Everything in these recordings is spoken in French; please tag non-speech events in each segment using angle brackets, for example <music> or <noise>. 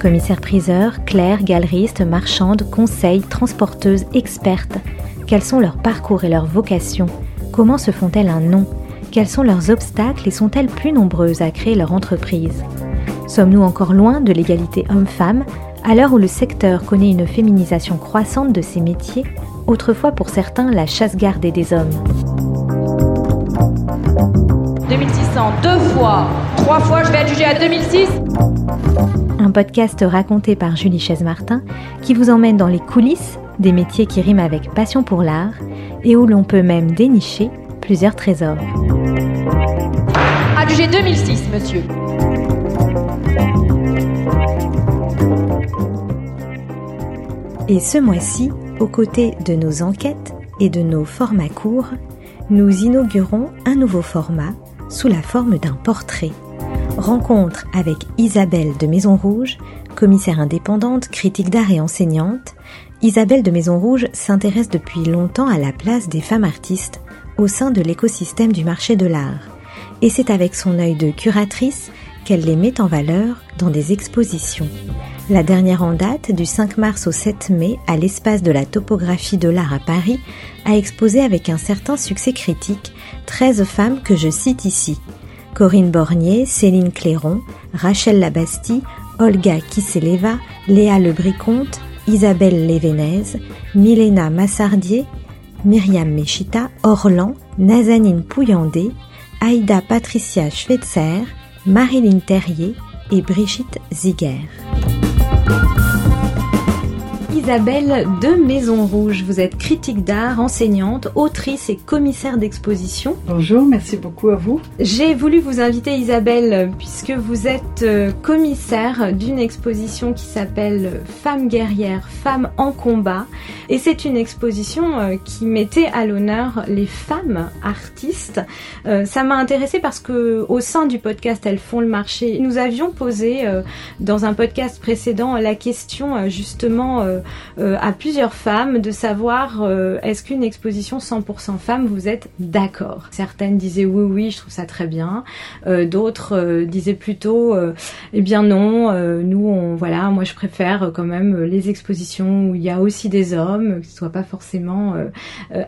Commissaires-priseurs, clercs, galeristes, marchandes, conseils, transporteuses, expertes. Quels sont leurs parcours et leurs vocations? Comment se font-elles un nom? Quels sont leurs obstacles et sont-elles plus nombreuses à créer leur entreprise? Sommes-nous encore loin de l'égalité homme-femme? À l'heure où le secteur connaît une féminisation croissante de ses métiers, autrefois pour certains la chasse gardée des hommes. 2600 deux fois, trois fois, je vais jugée à 2006. Un podcast raconté par Julie Chaise-Martin qui vous emmène dans les coulisses des métiers qui riment avec passion pour l'art et où l'on peut même dénicher plusieurs trésors. Adjugé 2006, monsieur. Et ce mois-ci, aux côtés de nos enquêtes et de nos formats courts, nous inaugurons un nouveau format sous la forme d'un portrait. Rencontre avec Isabelle de Maison Rouge, commissaire indépendante, critique d'art et enseignante. Isabelle de Maison Rouge s'intéresse depuis longtemps à la place des femmes artistes au sein de l'écosystème du marché de l'art. Et c'est avec son œil de curatrice qu'elle les met en valeur dans des expositions. La dernière en date, du 5 mars au 7 mai, à l'espace de la topographie de l'art à Paris, a exposé avec un certain succès critique 13 femmes que je cite ici. Corinne Bornier, Céline Clairon, Rachel Labastie, Olga Kiseleva, Léa Lebricomte, Isabelle Lévenez, Milena Massardier, Myriam Mechita, Orlan, Nazanine Pouillandé, Aïda Patricia Schweitzer, Marilyn Terrier et Brigitte Ziger. Isabelle de Maison Rouge, vous êtes critique d'art, enseignante, autrice et commissaire d'exposition. Bonjour, merci beaucoup à vous. J'ai voulu vous inviter Isabelle puisque vous êtes euh, commissaire d'une exposition qui s'appelle Femmes guerrières, femmes en combat et c'est une exposition euh, qui mettait à l'honneur les femmes artistes. Euh, ça m'a intéressée parce que au sein du podcast Elles font le marché, nous avions posé dans un podcast précédent la question justement à plusieurs femmes de savoir euh, est-ce qu'une exposition 100% femmes, vous êtes d'accord? Certaines disaient oui, oui, je trouve ça très bien. Euh, d'autres disaient plutôt eh bien non, nous, on, voilà, moi je préfère quand même les expositions où il y a aussi des hommes, qui ne soient pas forcément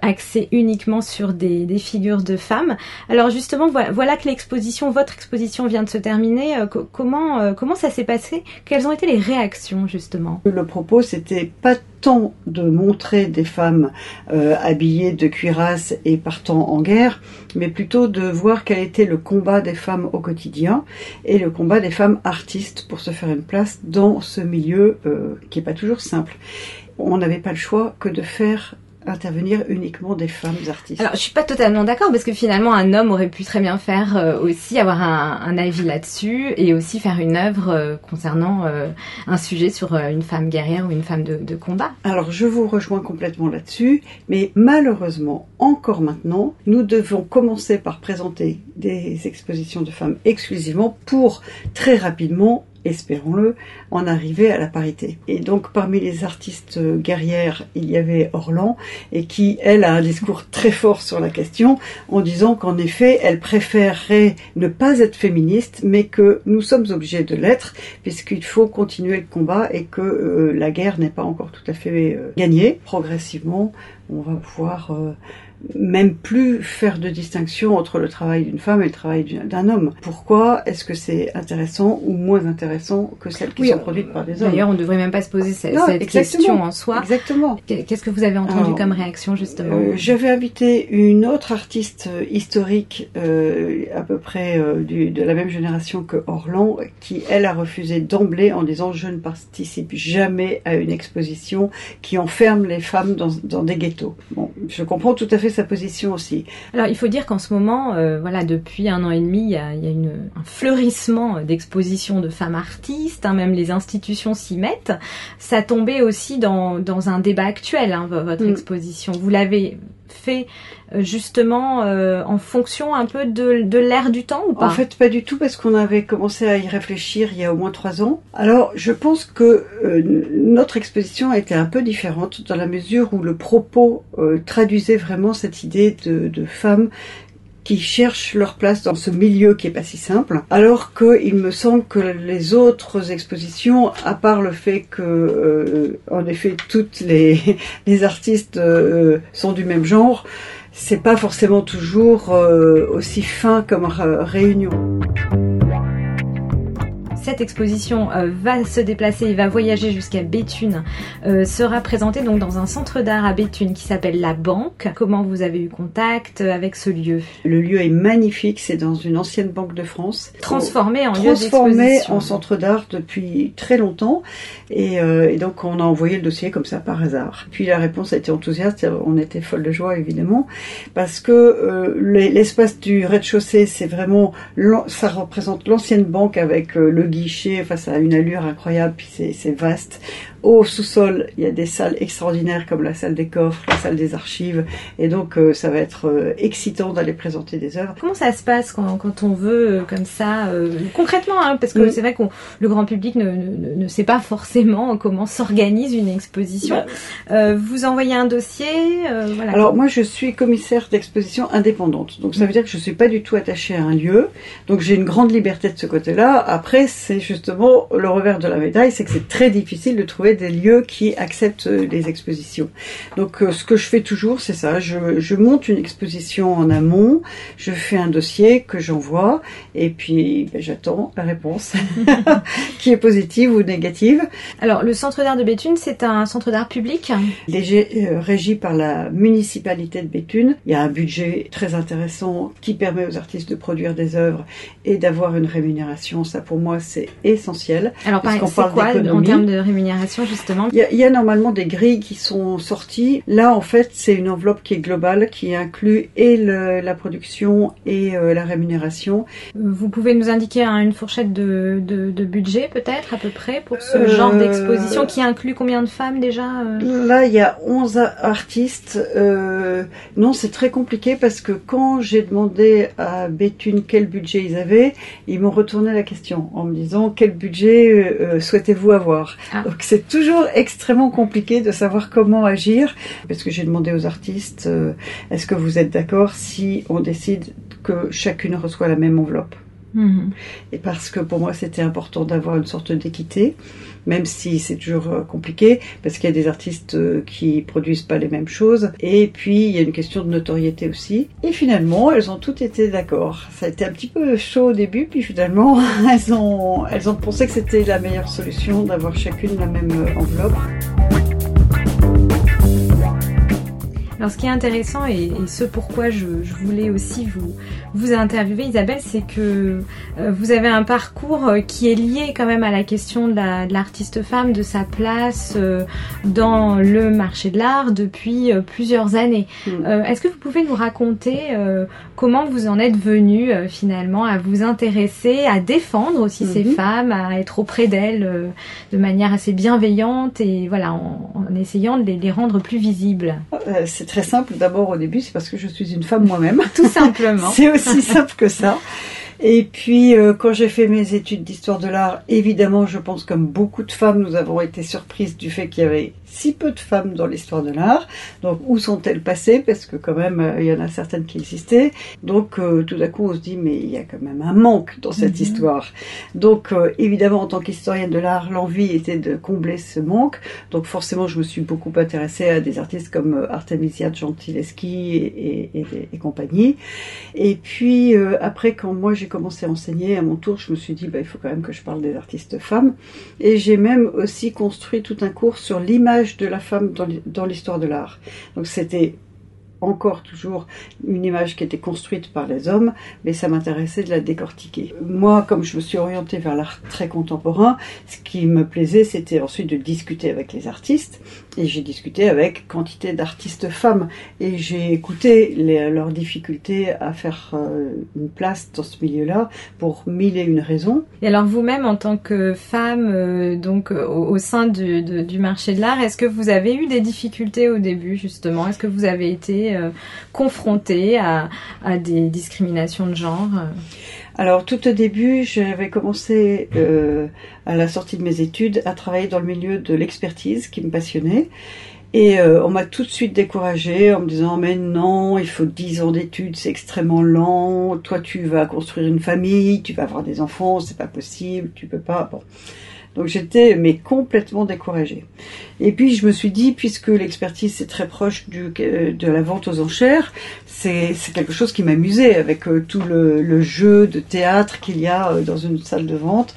axés uniquement sur des, des, figures de femmes. Alors justement, voilà, que l'exposition, votre exposition vient de se terminer. comment, comment ça s'est passé? Quelles ont été les réactions justement? Le propos, c'était pas tant de montrer des femmes euh, habillées de cuirasse et partant en guerre, mais plutôt de voir quel était le combat des femmes au quotidien et le combat des femmes artistes pour se faire une place dans ce milieu euh, qui n'est pas toujours simple. On n'avait pas le choix que de faire intervenir uniquement des femmes artistes. Alors, je suis pas totalement d'accord parce que finalement, un homme aurait pu très bien faire euh, aussi avoir un, un avis là-dessus et aussi faire une œuvre euh, concernant euh, un sujet sur une femme guerrière ou une femme de, de combat. Alors, je vous rejoins complètement là-dessus, mais malheureusement, encore maintenant, nous devons commencer par présenter des expositions de femmes exclusivement pour très rapidement espérons-le, en arriver à la parité. Et donc parmi les artistes guerrières, il y avait Orlan, et qui, elle, a un discours très fort sur la question, en disant qu'en effet, elle préférerait ne pas être féministe, mais que nous sommes obligés de l'être, puisqu'il faut continuer le combat et que euh, la guerre n'est pas encore tout à fait euh, gagnée. Progressivement, on va pouvoir... Euh, même plus faire de distinction entre le travail d'une femme et le travail d'un homme. Pourquoi est-ce que c'est intéressant ou moins intéressant que celles qui sont produites par des hommes? D'ailleurs, on ne devrait même pas se poser cette, question en soi. Exactement. Qu'est-ce que vous avez entendu comme réaction justement? euh, J'avais invité une autre artiste euh, historique euh, à peu près de la même génération que Orlan, qui elle a refusé d'emblée en disant je ne participe jamais à une exposition qui enferme les femmes dans, dans des ghettos. Bon, je comprends tout à fait sa position aussi. Alors il faut dire qu'en ce moment, euh, voilà, depuis un an et demi, il y a, il y a une, un fleurissement d'expositions de femmes artistes, hein, même les institutions s'y mettent. Ça tombait aussi dans, dans un débat actuel, hein, votre Mm. exposition. Vous l'avez fait euh, justement euh, en fonction un peu de, de l'ère du temps ou pas En fait, pas du tout, parce qu'on avait commencé à y réfléchir il y a au moins trois ans. Alors, je pense que euh, notre exposition a été un peu différente dans la mesure où le propos traduisait vraiment cette idée de, femmes qui cherchent leur place dans ce milieu qui est pas si simple, alors que il me semble que les autres expositions, à part le fait que, euh, en effet, toutes les, <laughs> les artistes euh, sont du même genre, c'est pas forcément toujours euh, aussi fin comme réunion. Cette exposition euh, va se déplacer et va voyager jusqu'à Béthune, euh, sera présentée donc dans un centre d'art à Béthune qui s'appelle La Banque. Comment vous avez eu contact avec ce lieu? Le lieu est magnifique, c'est dans une ancienne banque de France. Transformé en lieu transformé d'exposition. en centre d'art depuis très longtemps et, euh, et donc on a envoyé le dossier comme ça par hasard. Puis la réponse a été enthousiaste, on était folle de joie évidemment parce que euh, les- l'espace du rez-de-chaussée c'est vraiment ça représente l'ancienne banque avec euh, le guichet, enfin ça une allure incroyable puis c'est vaste. Au sous-sol, il y a des salles extraordinaires comme la salle des coffres, la salle des archives et donc euh, ça va être euh, excitant d'aller présenter des œuvres. Comment ça se passe quand, quand on veut euh, comme ça concrètement hein, Parce que Mm. c'est vrai que le grand public ne, ne, ne sait pas forcément comment s'organise une exposition. Bah, vous envoyez un dossier, voilà. Alors moi je suis commissaire d'exposition indépendante, donc ça veut dire que je suis pas du tout attachée à un lieu, donc j'ai une grande liberté de ce côté-là. Après c'est justement le revers de la médaille, c'est que c'est très difficile de trouver des lieux qui acceptent euh, les expositions. Donc euh, ce que je fais toujours c'est ça, je, je monte une exposition en amont, je fais un dossier que j'envoie et puis ben, j'attends la réponse <laughs> <laughs> qui est positive ou négative. Alors le centre d'art de Béthune, c'est un centre d'art public. Gé- euh, régi par la municipalité de Béthune. Il y a un budget très intéressant qui permet aux artistes de produire des œuvres et d'avoir une rémunération. Ça, pour moi, c'est essentiel. Alors Parce par- qu'on parle quoi en termes de rémunération? Justement Il y, a, il y a normalement des grilles qui sont sorties. Là, en fait, c'est une enveloppe qui est globale, qui inclut et le- la production et euh, la rémunération. Vous pouvez nous indiquer hein, une fourchette de, de, de budget peut-être à peu près pour ce Euh, genre d'exposition qui inclut combien de femmes déjà euh? Là, il y a 11 a- artistes. Non, c'est très compliqué parce que quand j'ai demandé à Béthune quel budget ils avaient, ils m'ont retourné la question en me disant quel budget euh, souhaitez-vous avoir? Ah. Donc c'est toujours extrêmement compliqué de savoir comment agir parce que j'ai demandé aux artistes euh, est-ce que vous êtes d'accord si on décide que chacune reçoit la même enveloppe? Et parce que pour moi c'était important d'avoir une sorte d'équité, même si c'est toujours euh, compliqué, parce qu'il y a des artistes euh, qui produisent pas les mêmes choses, et puis il y a une question de notoriété aussi. Et finalement, elles ont toutes été d'accord. Ça a été un petit peu chaud au début, puis finalement, <laughs> elles ont, elles ont pensé que c'était la meilleure solution d'avoir chacune la même euh, enveloppe. Alors ce qui est intéressant et, et ce pourquoi je, je voulais aussi vous, vous interviewer Isabelle, c'est que euh, vous avez un parcours euh, qui est lié quand même à la question de la- de l'artiste femme, de sa place euh, dans le marché de l'art depuis euh, plusieurs années. Mm. Est-ce que vous pouvez nous raconter comment vous en êtes venu euh, finalement à vous intéresser, à défendre aussi ces Mhm. femmes, à être auprès d'elles de manière assez bienveillante et voilà en, en essayant de les, les rendre plus visibles, c'est très simple. D'abord, au début, c'est parce que je suis une femme moi-même. tout simplement. <laughs> C'est aussi simple que ça. Et puis, euh, quand j'ai fait mes études d'histoire de l'art, évidemment, je pense comme beaucoup de femmes, nous avons été surprises du fait qu'il y avait si peu de femmes dans l'histoire de l'art. Donc, où sont-elles passées? Parce que quand même, euh, il y en a certaines qui existaient. Donc, euh, tout à coup, on se dit, mais il y a quand même un manque dans cette Mhm. histoire. Donc, euh, évidemment, en tant qu'historienne de l'art, l'envie était de combler ce manque. Donc, forcément, je me suis beaucoup intéressée à des artistes comme euh, Artemisia Gentileschi et, et, et- et compagnie. Et puis euh, après, quand moi j'ai commencé à enseigner à mon tour, je me suis dit, bah, il faut quand même que je parle des artistes femmes. Et j'ai même aussi construit tout un cours sur l'image de la femme dans l'hi- dans l'histoire de l'art. Donc c'était encore toujours une image qui était construite par les hommes, mais ça m'intéressait de la décortiquer. Moi, comme je me suis orientée vers l'art très contemporain, ce qui me plaisait, c'était ensuite de discuter avec les artistes, et j'ai discuté avec quantité d'artistes femmes, et j'ai écouté leurs difficultés à faire euh, une place dans ce milieu-là pour mille et une raisons. Et alors vous-même, en tant que femme, euh, donc au, sein du, du marché de l'art, est-ce que vous avez eu des difficultés au début, justement? Est-ce que vous avez été euh, confrontée à, des discriminations de genre alors tout au début, j'avais commencé euh, à la sortie de mes études à travailler dans le milieu de l'expertise qui me passionnait. Et euh, on m'a tout de suite découragée en me disant mais non, il faut 10 ans d'études, c'est extrêmement lent. Toi, tu vas construire une famille, tu vas avoir des enfants, c'est pas possible, tu peux pas. Bon. Donc j'étais mais complètement découragée. Et puis je me suis dit, puisque l'expertise c'est très proche du, de la vente aux enchères, c'est quelque chose qui m'amusait avec euh, tout le, le, jeu de théâtre qu'il y a euh, dans une salle de vente.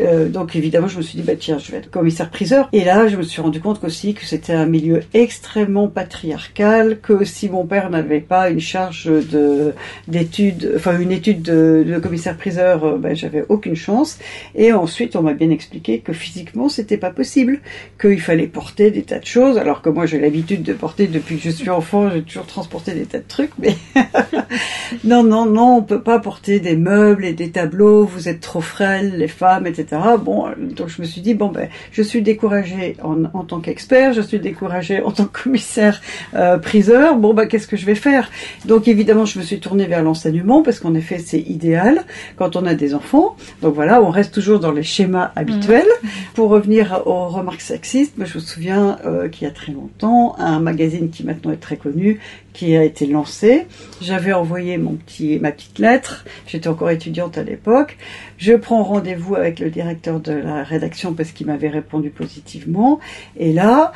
Euh, donc évidemment, je me suis dit, bah tiens, je vais être commissaire-priseur. Et là, je me suis rendu compte aussi que c'était un milieu extrêmement patriarcal, que si mon père n'avait pas une charge de d'études, enfin une étude de, de commissaire-priseur, euh, ben, j'avais aucune chance. Et ensuite, on m'a bien expliqué que physiquement, c'était pas possible, qu'il fallait porter des tas de choses, alors que moi, j'ai l'habitude de porter depuis que je suis enfant, j'ai toujours transporté des tas de trucs, mais <laughs> non, non, non, on peut pas porter des meubles et des tableaux, vous êtes trop frêles, les femmes, etc. Bon, donc je me suis dit bon ben, je suis découragée en, en tant qu'expert, je suis découragée en tant que commissaire euh, priseur. Bon ben, qu'est-ce que je vais faire? Donc évidemment, je me suis tournée vers l'enseignement parce qu'en effet, c'est idéal quand on a des enfants. Donc voilà, on reste toujours dans les schémas habituels. Mmh. Pour revenir aux remarques sexistes, je me souviens euh, qu'il y a très longtemps, un magazine qui maintenant est très connu, qui a été lancé. J'avais envoyé mon petit, ma petite lettre. J'étais encore étudiante à l'époque. Je prends rendez-vous avec le directeur de la rédaction parce qu'il m'avait répondu positivement. Et là,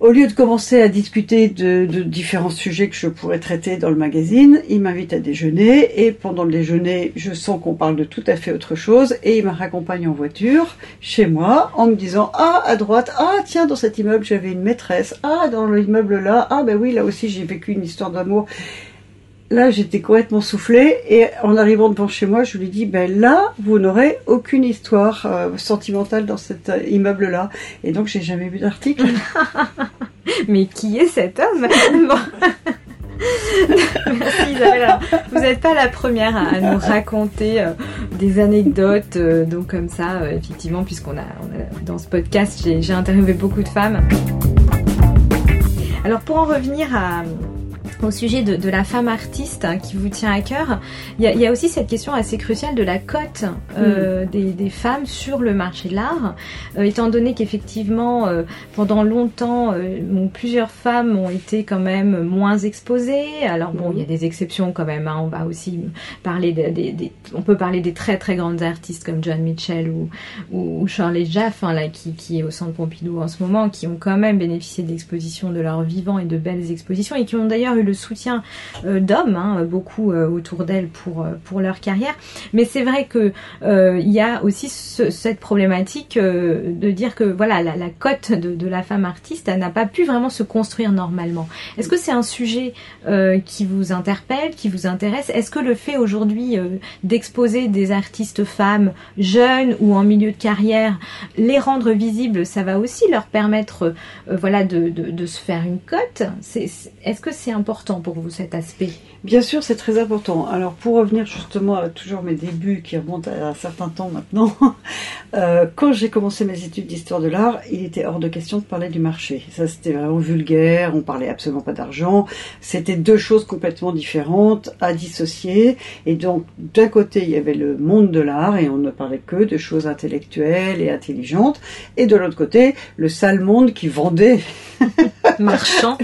au lieu de commencer à discuter de, différents sujets que je pourrais traiter dans le magazine, il m'invite à déjeuner et pendant le déjeuner, je sens qu'on parle de tout à fait autre chose et il me raccompagne en voiture chez moi en me disant ah à droite ah tiens dans cet immeuble j'avais une maîtresse. Ah dans l'immeuble là ah ben oui là aussi j'ai vécu une histoire d'amour là, j'étais complètement soufflée et en arrivant devant chez moi, je lui dis ben là, vous n'aurez aucune histoire euh, sentimentale dans cet euh, immeuble-là. Et donc, j'ai jamais vu d'article. <laughs> Mais qui est cet homme? <laughs> Merci Isabelle. vous n'êtes pas la première à, nous raconter euh, des anecdotes, donc comme ça, effectivement, puisqu'on a, dans ce podcast, j'ai interviewé beaucoup de femmes. Alors pour en revenir à, au sujet de, de, la femme artiste hein, qui vous tient à cœur, il y, a, il y, a, aussi cette question assez cruciale de la cote euh, mm. des, des, femmes sur le marché de l'art, euh, étant donné qu'effectivement, euh, pendant longtemps, bon, plusieurs femmes ont été quand même moins exposées. Alors bon, il y a des exceptions quand même. Hein, on va aussi parler des, des, on peut parler des très très grandes artistes comme John Mitchell ou, ou, ou Shirley Jaff, hein, là, qui, qui est au Centre Pompidou en ce moment, qui ont quand même bénéficié d'expositions de leur vivant et de belles expositions et qui ont d'ailleurs eu le soutien euh, d'hommes, hein, beaucoup euh, autour d'elles pour, euh, pour leur carrière. Mais c'est vrai que il y a aussi ce, cette problématique de dire que voilà la, cote de, la femme artiste n'a pas pu vraiment se construire normalement. Est-ce que c'est un sujet qui vous interpelle, qui vous intéresse? Est-ce que le fait aujourd'hui d'exposer des artistes femmes jeunes ou en milieu de carrière, les rendre visibles, ça va aussi leur permettre voilà de, de se faire une cote? Est-ce que c'est important pour vous cet aspect Bien sûr, c'est très important. Alors pour revenir justement à toujours mes débuts qui remontent à un certain temps maintenant, <laughs> euh, quand j'ai commencé mes études d'histoire de l'art, il était hors de question de parler du marché. Ça c'était vraiment vulgaire, on parlait absolument pas d'argent. C'était deux choses complètement différentes à dissocier. Et donc d'un côté il y avait le monde de l'art et on ne parlait que de choses intellectuelles et intelligentes. Et de l'autre côté le sale monde qui vendait <laughs> marchand.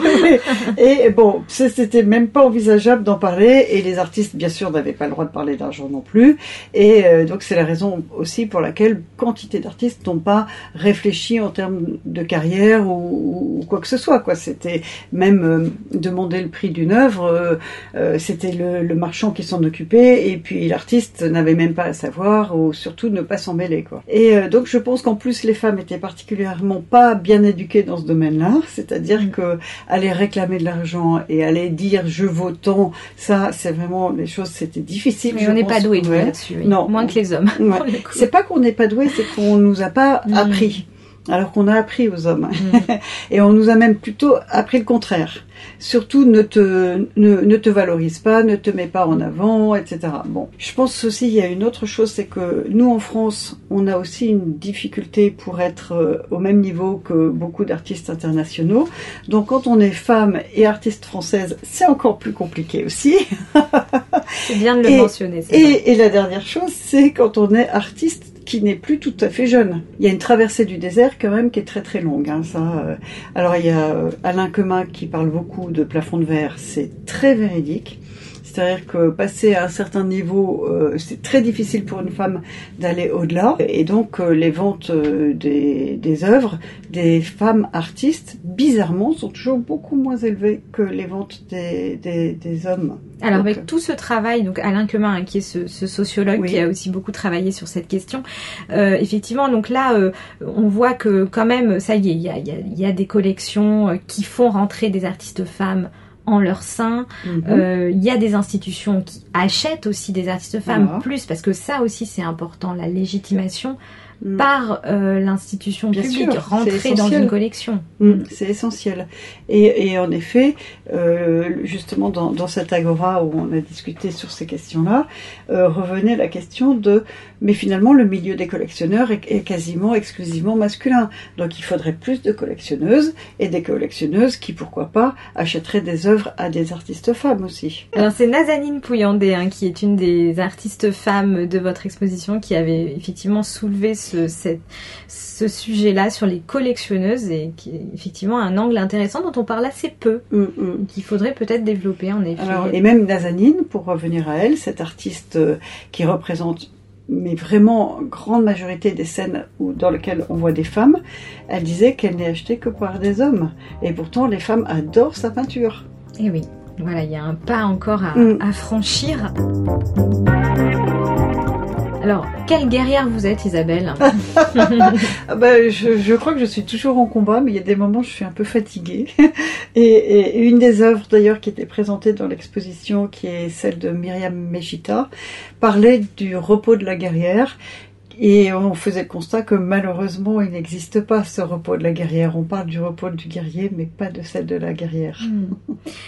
et bon, c'était même pas envisageable d'en parler et les artistes bien sûr n'avaient pas le droit de parler d'argent non plus. Et euh, donc c'est la raison aussi pour laquelle quantité d'artistes n'ont pas réfléchi en termes de carrière ou, ou quoi que ce soit. Quoi, c'était même euh, demander le prix d'une œuvre, euh, euh c'était le, le, marchand qui s'en occupait et puis l'artiste n'avait même pas à savoir ou surtout ne pas s'en mêler. Quoi. Et euh, donc je pense qu'en plus les femmes étaient particulièrement pas bien éduquées dans ce domaine-là, c'est-à-dire que aller réclamer de l'argent et aller dire je vaux tant, ça, c'est vraiment les choses, c'était difficile. Mais on n'est pas doué là-dessus. Non. Moins que les hommes. <laughs> C'est pas qu'on n'est pas doué, c'est qu'on nous a pas mm. appris alors qu'on a appris aux hommes. Mm. <laughs> et on nous a même plutôt appris le contraire. Surtout ne te, ne, te valorise pas, ne te mets pas en avant, etc. Bon, je pense aussi il y a une autre chose, c'est que nous en France, on a aussi une difficulté pour être euh, au même niveau que beaucoup d'artistes internationaux. Donc quand on est femme et artiste française, c'est encore plus compliqué aussi. <laughs> c'est bien de le mentionner. Et, et la dernière chose, c'est quand on est artiste qui n'est plus tout à fait jeune. Il y a une traversée du désert quand même qui est très très longue. Hein, ça. Euh. Alors il y a euh, Alain Quemin qui parle beaucoup de plafond de verre, c'est très véridique. C'est-à-dire que passer à un certain niveau, euh, c'est très difficile pour une femme d'aller au-delà. Et donc euh, les ventes euh, des, des œuvres des femmes artistes, bizarrement, sont toujours beaucoup moins élevées que les ventes des, des, hommes. Alors avec tout ce travail, donc Alain Quemin, hein, qui est ce, sociologue qui a aussi beaucoup travaillé sur cette question, effectivement, donc là, on voit que quand même, ça y est, il y a, y a, des collections qui font rentrer des artistes femmes en leur sein. Mhm. Euh, il y a des institutions qui achètent aussi des artistes femmes plus parce que ça aussi c'est important, la légitimation Mm. par euh, l'institution publique, rentrer dans une collection. Mm, c'est essentiel. Et, et, en effet, euh, justement dans, dans cette agora où on a discuté sur ces questions-là, euh, revenait la question de, mais finalement le milieu des collectionneurs est, est, quasiment exclusivement masculin. Donc il faudrait plus de collectionneuses et des collectionneuses qui, pourquoi pas, achèteraient des œuvres à des artistes femmes aussi. Alors c'est Nazanine Pouillandé hein, qui est une des artistes femmes de votre exposition qui avait effectivement soulevé ce, sujet-là sur les collectionneuses et qui est effectivement un angle intéressant dont on parle assez peu, mm, mm. qu'il faudrait peut-être développer en effet. et même Nazanine, pour revenir à elle, cette artiste euh, qui représente mais vraiment grande majorité des scènes où, dans lesquelles on voit des femmes, elle disait qu'elle n'est achetée que par des hommes. Et pourtant, les femmes adorent sa peinture. Et oui, voilà, il y a un pas encore à, mm. à franchir. Alors, quelle guerrière vous êtes, Isabelle <laughs> ah bah, je, crois que je suis toujours en combat, mais il y a des moments où je suis un peu fatiguée. <laughs> Et, une des œuvres, d'ailleurs, qui était présentée dans l'exposition, qui est celle de Myriam Mejita, parlait du repos de la guerrière. Et on faisait le constat que malheureusement, il n'existe pas ce repos de la guerrière. On parle du repos du guerrier, mais pas de celle de la guerrière. Hmm.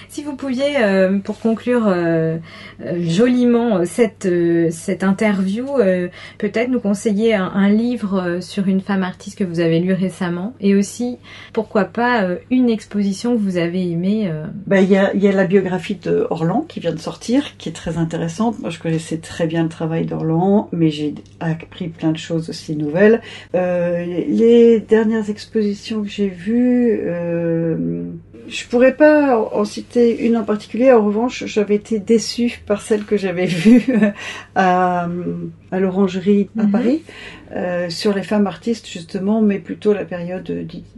Si vous pouviez, euh, pour conclure euh, euh, joliment cette, cette interview, peut-être nous conseiller un, livre sur une femme artiste que vous avez lu récemment, et aussi, pourquoi pas, une exposition que vous avez aimée. Ben, il y, a, y a la biographie de Orlan qui vient de sortir, qui est très intéressante. Moi, je connaissais très bien le travail d'Orlan, mais j'ai appris plein de choses aussi nouvelles. Euh, les dernières expositions que j'ai vues, euh, je pourrais pas en citer une en particulier. En revanche, j'avais été déçue par celle que j'avais vue à, à l'Orangerie à mhm. Paris. Euh, sur les femmes artistes justement, mais plutôt la période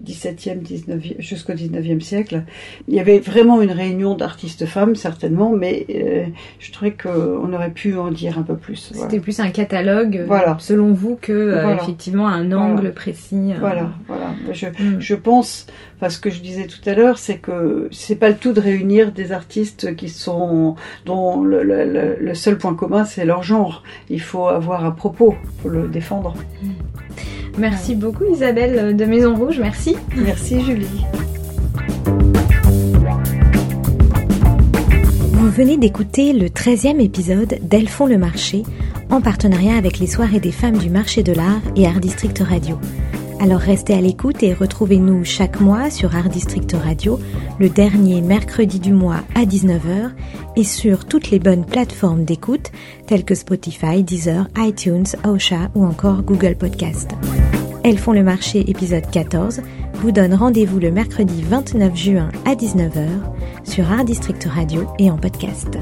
17e, 19e, jusqu'au 19e siècle. Il y avait vraiment une réunion d'artistes femmes, certainement, mais euh, je trouvais qu'on aurait pu en dire un peu plus. C'était plus un catalogue, euh, voilà. selon vous, que effectivement un angle précis. Voilà, voilà. Je, mm. je pense, enfin ce que je disais tout à l'heure, c'est que c'est pas le tout de réunir des artistes qui sont dont le, le, le seul point commun c'est leur genre. Il faut avoir un propos, pour le défendre. Merci beaucoup Isabelle de Maison Rouge, merci. Merci Julie. Vous venez d'écouter le 13e épisode d'Elles font le marché en partenariat avec les soirées des femmes du marché de l'art et Art District Radio. Alors restez à l'écoute et retrouvez-nous chaque mois sur Art District Radio, le dernier mercredi du mois à 19h et sur toutes les bonnes plateformes d'écoute telles que Spotify, Deezer, iTunes, Osha ou encore Google Podcast. Elles font le marché épisode 14 vous donne rendez-vous le mercredi 29 juin à 19h sur Art District Radio et en podcast.